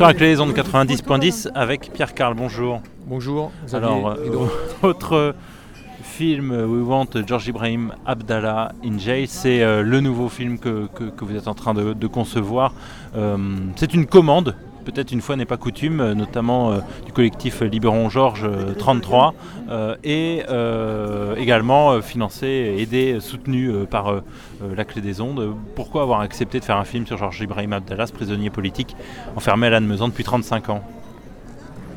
Sur la clé des ondes 90.10 avec Pierre Carl, bonjour. Bonjour. Alors, euh, votre film We Want George Ibrahim Abdallah in Jail, c'est euh, le nouveau film que, vous êtes en train de, concevoir. Euh, c'est une commande peut-être une fois n'est pas coutume, euh, notamment euh, du collectif Libéron Georges 33, euh, et également financé, aidé, soutenu par la Clé des Ondes. Pourquoi avoir accepté de faire un film sur Georges Ibrahim Abdallah, prisonnier politique enfermé à l'Anne-Mezan depuis 35 ans?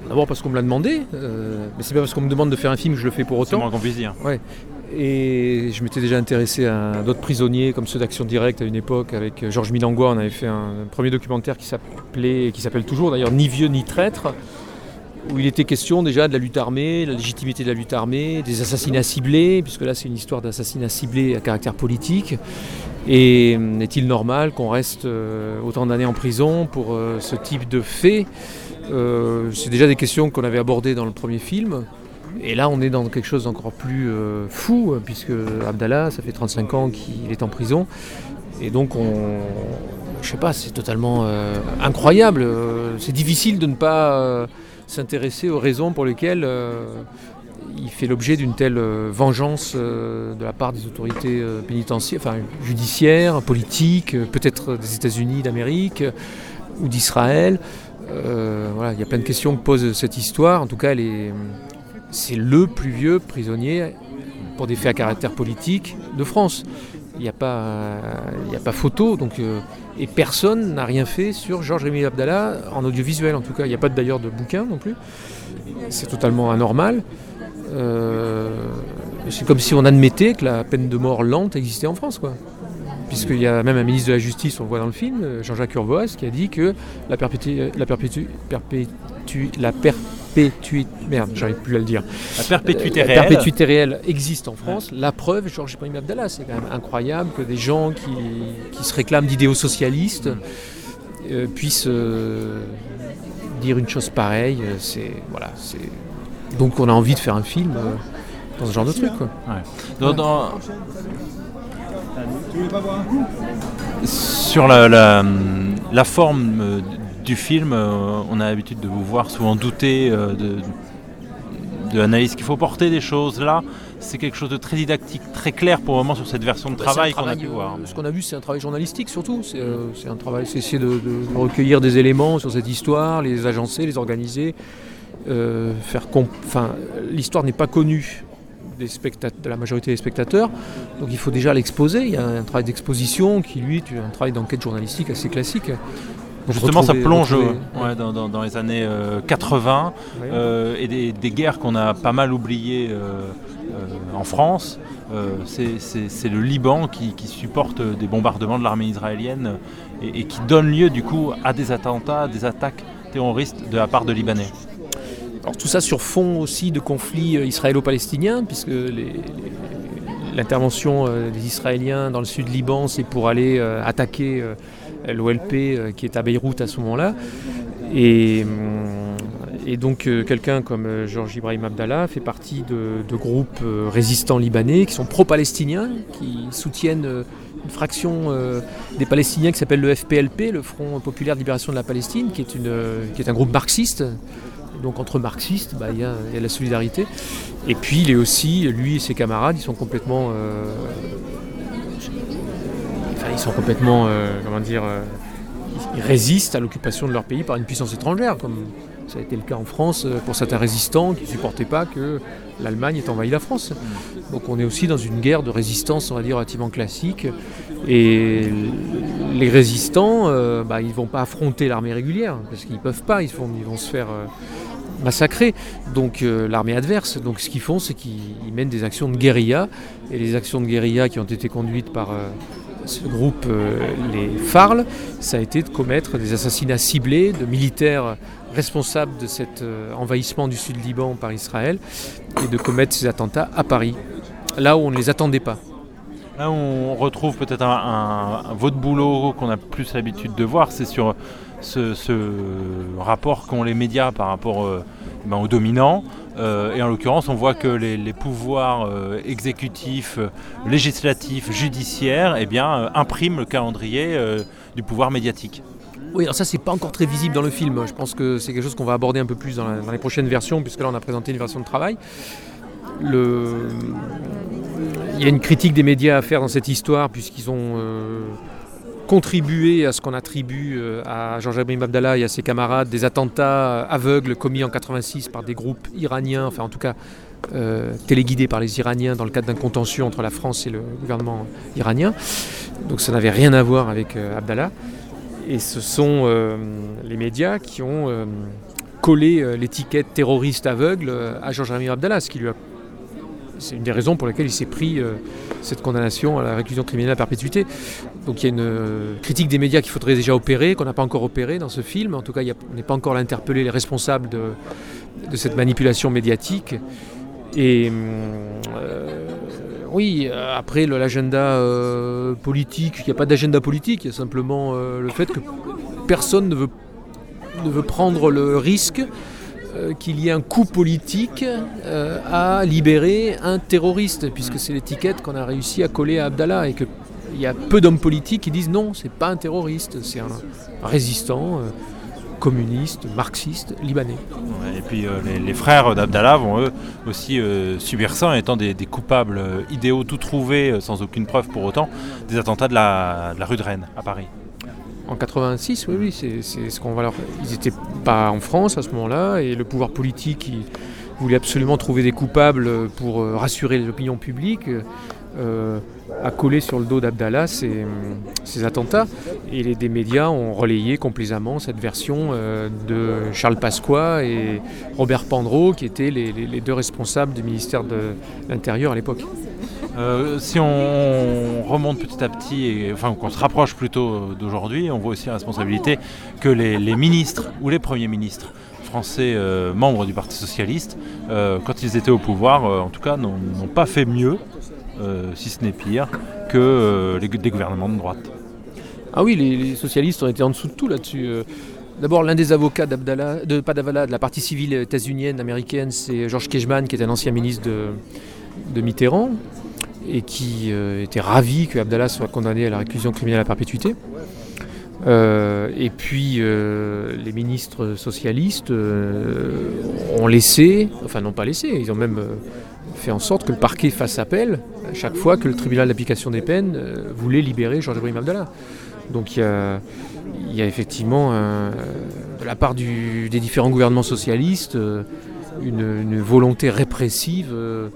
D'abord parce qu'on me l'a demandé, mais c'est pas parce qu'on me demande de faire un film que je le fais pour autant. C'est moins qu'on puisse dire. Ouais. Et je m'étais déjà intéressé à d'autres prisonniers, comme ceux d'Action Directe à une époque, avec Georges Milangua. On avait fait un premier documentaire qui s'appelait, qui s'appelle toujours d'ailleurs Ni vieux ni traître, où il était question déjà de la lutte armée, la légitimité de la lutte armée, des assassinats ciblés, puisque là c'est une histoire d'assassinats ciblés à caractère politique. Et hum, est-il normal qu'on reste euh, autant d'années en prison pour euh, ce type de fait? Euh, C'est déjà des questions qu'on avait abordées dans le premier film. Et là, on est dans quelque chose d'encore plus euh, fou, puisque Abdallah, ça fait 35 ans qu'il est en prison. Et donc, on, je sais pas, c'est totalement euh, incroyable. C'est difficile de ne pas euh, s'intéresser aux raisons pour lesquelles il fait l'objet d'une telle vengeance de la part des autorités pénitentiaires, enfin judiciaires, politiques, peut-être des États-Unis d'Amérique ou d'Israël. voilà, il y a plein de questions que pose cette histoire. En tout cas, elle est, c'est le plus vieux prisonnier pour des faits à caractère politique de France. Il n'y a, pas, a pas photo, donc, euh, et personne n'a rien fait sur Georges Rémy Abdallah en audiovisuel en tout cas. Il n'y a pas d'ailleurs de bouquin non plus. C'est totalement anormal. Euh, c'est comme si on admettait que la peine de mort lente existait en France. Puisqu'il y a même un ministre de la Justice, on le voit dans le film, Jean-Jacques Urvoas, qui a dit que la, perpétu, la, perpétu, perpétu, la perpétuité, merde, j'arrive plus à le dire. La perpétuité euh, réelle. La perpétuité réelle existe en France. La preuve, Georges Ibrahim Abdallah, c'est quand même incroyable que des gens qui, se réclament d'idéaux socialistes euh, puissent euh, dire une chose pareille. C'est voilà, c'est donc on a envie de faire un film dans ce genre de truc. Quoi. Dans, Sur la, la, forme du film, on a l'habitude de vous voir souvent douter de, de l'analyse qu'il faut porter des choses. Là, c'est quelque chose de très didactique, très clair pour le moment sur cette version de bah, travail qu'on a pu voir. Ce qu'on a vu, c'est un travail journalistique surtout. C'est euh, un travail, c'est essayer de, recueillir des éléments sur cette histoire, les agencer, les organiser, euh, faire. Enfin, l'histoire n'est pas connue des de la majorité des spectateurs, donc il faut déjà l'exposer. Il y a un travail d'exposition qui, lui, est un travail d'enquête journalistique assez classique. Justement, ça plonge dans, les années 80 euh, euh, et des, guerres qu'on a pas mal oubliées euh, en France. c'est le Liban qui, supporte des bombardements de l'armée israélienne et, qui donne lieu du coup à des attentats, des attaques terroristes de la part de Libanais. Alors tout ça sur fond aussi de conflits israélo-palestiniens, puisque l'intervention des Israéliens dans le sud Liban, c'est pour aller attaquer l'OLP euh, qui est à Beyrouth à ce moment-là. Et, euh, donc euh, quelqu'un comme Georges Ibrahim Abdallah fait partie de, groupes résistants libanais qui sont pro-palestiniens, qui soutiennent une fraction des Palestiniens qui s'appelle le FPLP, le Front Populaire de Libération de la Palestine, qui est, une, qui est un groupe marxiste. Donc entre marxistes, bah, il y, a la solidarité. Et puis il est aussi, lui et ses camarades, ils sont complètement ils sont complètement, euh, comment dire, euh, ils résistent à l'occupation de leur pays par une puissance étrangère, comme ça a été le cas en France euh, pour certains résistants qui ne supportaient pas que l'Allemagne ait envahi la France. Donc on est aussi dans une guerre de résistance, on va dire, relativement classique. Et les résistants, bah, ils ne vont pas affronter l'armée régulière, parce qu'ils ne peuvent pas, ils vont, ils vont se faire massacrer. Donc l'armée adverse. Donc ce qu'ils font, c'est qu'ils mènent des actions de guérilla. Et les actions de guérilla qui ont été conduites par ce groupe, euh, les FARL, ça a été de commettre des assassinats ciblés de militaires responsables de cet euh, envahissement du sud Liban par Israël et de commettre ces attentats à Paris, là où on ne les attendait pas. Là où on retrouve peut-être un, votre boulot qu'on a plus l'habitude de voir, c'est sur ce, rapport qu'ont les médias par rapport euh, ben, aux dominants. Euh, et en l'occurrence, on voit que les, pouvoirs euh, exécutifs, législatifs, judiciaires, eh bien, impriment le calendrier du pouvoir médiatique. Oui, alors ça c'est pas encore très visible dans le film. Je pense que c'est quelque chose qu'on va aborder un peu plus dans, les prochaines versions, puisque là on a présenté une version de travail. Il y a une critique des médias à faire dans cette histoire, puisqu'ils ont euh, contribué à ce qu'on attribue euh, à Abrim Abdallah et à ses camarades des attentats aveugles commis en 86 par des groupes iraniens, enfin en tout cas euh, téléguidés par les Iraniens dans le cadre d'un contentieux entre la France et le gouvernement iranien. Donc ça n'avait rien à voir avec Abdallah. Et ce sont euh, les médias qui ont euh, collé euh, l'étiquette terroriste aveugle à Amir Abdallah, ce qui lui a c'est une des raisons pour lesquelles il s'est pris cette condamnation à la réclusion criminelle à perpétuité. Donc il y a une critique des médias qu'il faudrait déjà opérer, qu'on n'a pas encore opéré dans ce film. En tout cas, on n'est pas encore interpellé les responsables de, cette manipulation médiatique. Et oui, euh, après l'agenda euh, politique, il n'y a pas d'agenda politique, il y a simplement euh, le fait que personne ne veut, ne veut prendre le risque qu'il y ait un coup politique à libérer un terroriste, puisque c'est l'étiquette qu'on a réussi à coller à Abdallah et qu'il y a peu d'hommes politiques qui disent non, c'est pas un terroriste, c'est un résistant communistes, marxistes, libanais. et puis euh, les, frères d'Abdallah vont eux aussi euh, subir ça en étant des, coupables euh, idéaux tout trouvés, sans aucune preuve pour autant, des attentats de la, rue de Rennes à Paris. En 86, oui, oui, c'est ce qu'on va leur. Ils n'étaient pas en France à ce moment-là, et le pouvoir politique voulait absolument trouver des coupables pour rassurer l'opinion publique euh, a collé sur le dos d'Abdallah ces, attentats. Et les, des médias ont relayé complaisamment cette version euh, de Charles Pasqua et Robert Pandreau, qui étaient les, deux responsables du ministère de l'Intérieur à l'époque. Euh, si on remonte petit à petit, et, enfin qu'on se rapproche plutôt d'aujourd'hui, on voit aussi la responsabilité que les, ministres ou les premiers ministres français membres du Parti socialiste, quand ils étaient au pouvoir, en tout cas, n'ont pas fait mieux euh, si ce n'est pire, que euh, des gouvernements de droite. Ah oui, les, socialistes ont été en dessous de tout là-dessus. Euh. D'abord, l'un des avocats de Padavala, de la partie civile états-unienne, américaine, c'est Georges Kejman, qui est un ancien ministre de, Mitterrand, et qui était ravi que Abdallah soit condamné à la réclusion criminelle à perpétuité. et puis les ministres socialistes ont laissé, enfin n'ont pas laissé, ils ont même fait en sorte que le parquet fasse appel à chaque fois que le tribunal d'application des peines euh, voulait libérer Georges Ibrahim Abdallah. Donc il y a, effectivement, de la part des différents gouvernements socialistes, euh, une, volonté répressive euh,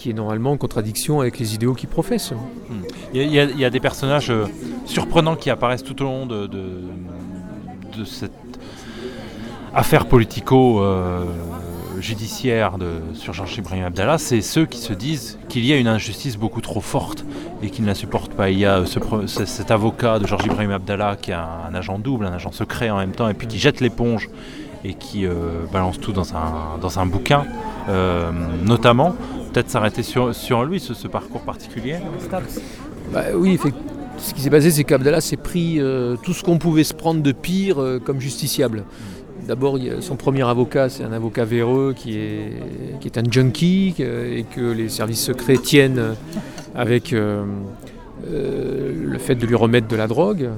qui est normalement en contradiction avec les idéaux qu'ils professent. Hmm. Il, y a, des personnages surprenants qui apparaissent tout au long de, cette affaire politico judiciaire de, sur Georges Ibrahim Abdallah, c'est ceux qui se disent qu'il y a une injustice beaucoup trop forte et qu'ils ne la supportent pas. Il y a cet avocat de Georges Ibrahim Abdallah qui est un, agent double, un agent secret en même temps, et puis qui jette l'éponge et qui euh, balance tout dans un, dans un bouquin, euh, notamment. Peut-être s'arrêter sur, lui, ce, parcours particulier bah, Oui, ce qui s'est passé, c'est qu'Abdallah s'est pris euh, tout ce qu'on pouvait se prendre de pire comme justiciable. D'abord, son premier avocat, c'est un avocat véreux qui est, un junkie et que les services secrets tiennent avec euh, euh, le fait de lui remettre de la drogue.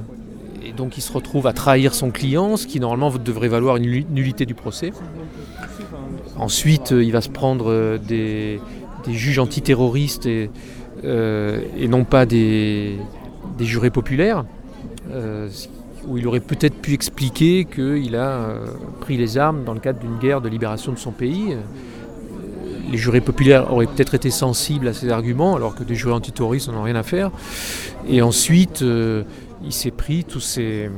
Et donc, il se retrouve à trahir son client, ce qui normalement devrait valoir une nullité du procès. Ensuite, il va se prendre des, juges antiterroristes et, euh, et non pas des, des jurés populaires où il aurait peut-être pu expliquer qu'il a euh, pris les armes dans le cadre d'une guerre de libération de son pays. Euh, les jurés populaires auraient peut-être été sensibles à ces arguments, alors que des jurés antiterroristes n'en ont rien à faire. Et ensuite, euh, il s'est pris tous ces,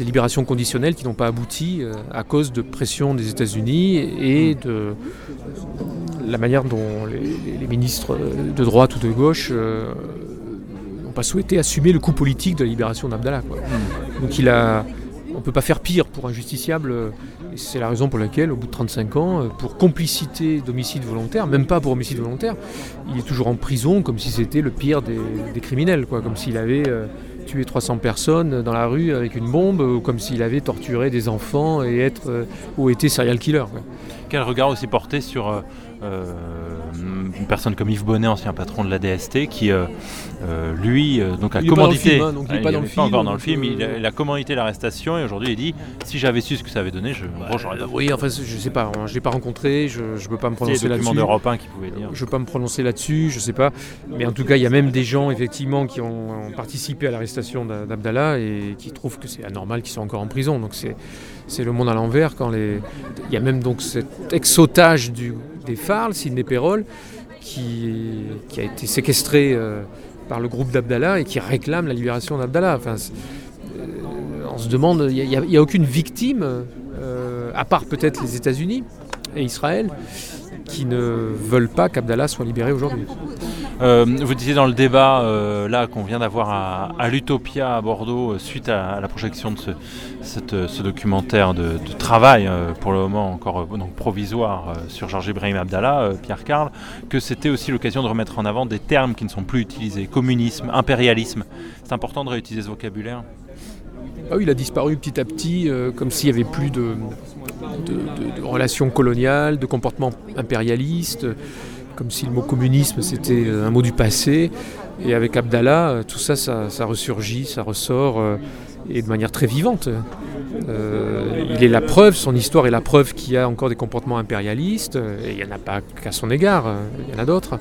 libérations conditionnelles qui n'ont pas abouti à cause de pression des États-Unis et de la manière dont les, ministres de droite ou de gauche pas souhaité assumer le coup politique de la libération d'Abdallah. Hmm. Donc il a, on ne peut pas faire pire pour un justiciable. C'est la raison pour laquelle, au bout de 35 ans, euh, pour complicité d'homicide volontaire, même pas pour homicide volontaire, il est toujours en prison comme si c'était le pire des, criminels, quoi, comme s'il avait euh, tué 300 personnes dans la rue avec une bombe, ou comme s'il avait torturé des enfants et être euh, ou été serial killer. Quel regard aussi porté sur 呃 personne comme Yves Bonnet, ancien patron de la DST, qui lui donc a le commandité. film, hein, donc il est Ah, pas dans le film, encore dans le donc, film. euh, Il, a, il a commandité l'arrestation et aujourd'hui il dit si j'avais su ce que ça avait donné, je Euh, oui, enfin, je sais pas, je l'ai pas rencontré, je ne peux pas me Il y a des prononcer là-dessus. d'Europe 1 qui pouvaient dire. Je ne peux pas me prononcer là-dessus, je sais pas. Mais en tout cas, il y a même des gens, effectivement, qui ont, ont participé à l'arrestation d'A- d'Abdallah et qui trouvent que c'est anormal qu'ils soient encore en prison. Donc c'est, c'est le monde à l'envers. Quand les... Il y a même donc cet ex-otage du- des FARL, Sidney Perrol, qui, a été séquestré euh, par le groupe d'Abdallah et qui réclame la libération d'Abdallah. Enfin, euh, on se demande, il n'y a, a aucune victime, euh, à part peut-être les États-Unis et Israël, qui ne veulent pas qu'Abdallah soit libéré aujourd'hui. Euh, vous disiez dans le débat euh, là qu'on vient d'avoir à, l'Utopia à Bordeaux euh, suite à, la projection de ce, documentaire de, travail pour le moment encore donc provisoire sur Georges Ibrahim Abdallah, Pierre Carl, que c'était aussi l'occasion de remettre en avant des termes qui ne sont plus utilisés, communisme, impérialisme. C'est important de réutiliser ce vocabulaire? Ah il a disparu petit à petit, comme s'il n'y avait plus de relations coloniales, de comportements impérialistes, comme si le mot communisme c'était euh, un mot du passé. Et avec Abdallah, euh, tout ça, ça, ça ressurgit, ça ressort, euh, et de manière très vivante. Il est la preuve, son histoire est la preuve qu'il y a encore des comportements impérialistes, et il n'y en a pas qu'à son égard, il y en a d'autres.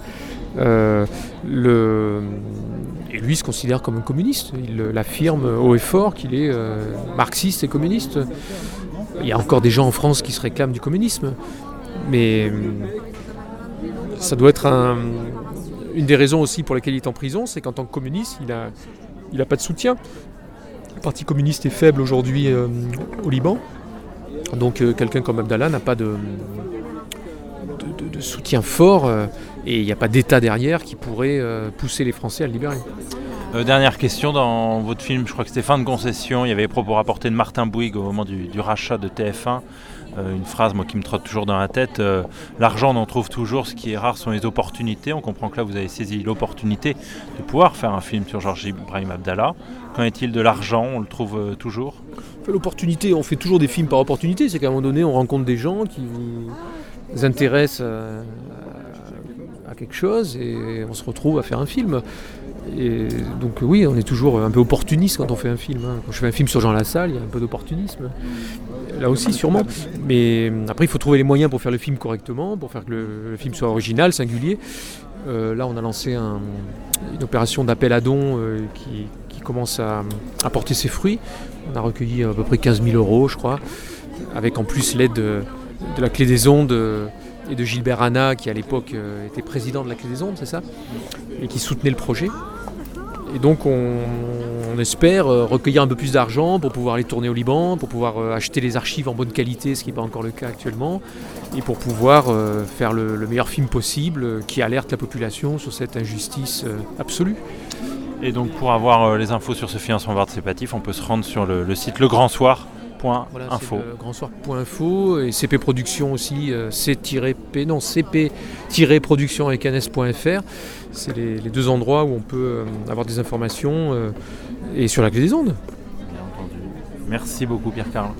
Et lui se considère comme un communiste. Il l'affirme haut et fort qu'il est marxiste et communiste. Il y a encore des gens en France qui se réclament du communisme. Mais ça doit être un- une des raisons aussi pour lesquelles il est en prison, c'est qu'en tant que communiste, il n'a a pas de soutien. Le Parti communiste est faible aujourd'hui euh, au Liban. Donc euh, quelqu'un comme Abdallah n'a pas de, soutien fort euh, et il n'y a pas d'État derrière qui pourrait pousser les Français à le libérer. Dernière question, dans votre film, je crois que c'était fin de concession, il y avait les propos rapportés de Martin Bouygues au moment du rachat de TF1. Euh, une phrase moi, qui me trotte toujours dans la tête, euh, l'argent on en trouve toujours, ce qui est rare sont les opportunités. On comprend que là vous avez saisi l'opportunité de pouvoir faire un film sur Georges Ibrahim Abdallah. Qu'en est-il de l'argent? On le trouve euh, toujours? L'opportunité, on fait toujours des films par opportunité, c'est qu'à un moment donné on rencontre des gens qui vous intéressent à quelque chose et on se retrouve à faire un film. Et donc oui, on est toujours un peu opportuniste quand on fait un film. hein. Quand je fais un film sur Jean Lassalle, il y a un peu d'opportunisme. Là aussi sûrement. Mais après il faut trouver les moyens pour faire le film correctement, pour faire que le, film soit original, singulier. Euh, là on a lancé un- une opération d'appel à dons euh, qui, commence à, porter ses fruits. On a recueilli à peu près 15 000 euros, je crois, avec en plus l'aide de, de la Clé des Ondes euh, et de Gilbert Hanna, qui à l'époque était président de la Clé des Ondes, c'est ça Et qui soutenait le projet. Et donc on, espère euh, recueillir un peu plus d'argent pour pouvoir aller tourner au Liban, pour pouvoir euh, acheter les archives en bonne qualité, ce qui n'est pas encore le cas actuellement, et pour pouvoir euh, faire le, le meilleur film possible qui alerte la population sur cette injustice absolue. Et donc pour avoir les infos sur ce financement participatif, on peut se rendre sur le, le site legrandssoir.info. Voilà, le grandsoir.info et CP Production aussi, euh, C-P, non, CP-production avec ns.fr. C'est les, les deux endroits où on peut euh, avoir des informations euh, et sur la clé des ondes. Bien entendu. Merci beaucoup Pierre Carl.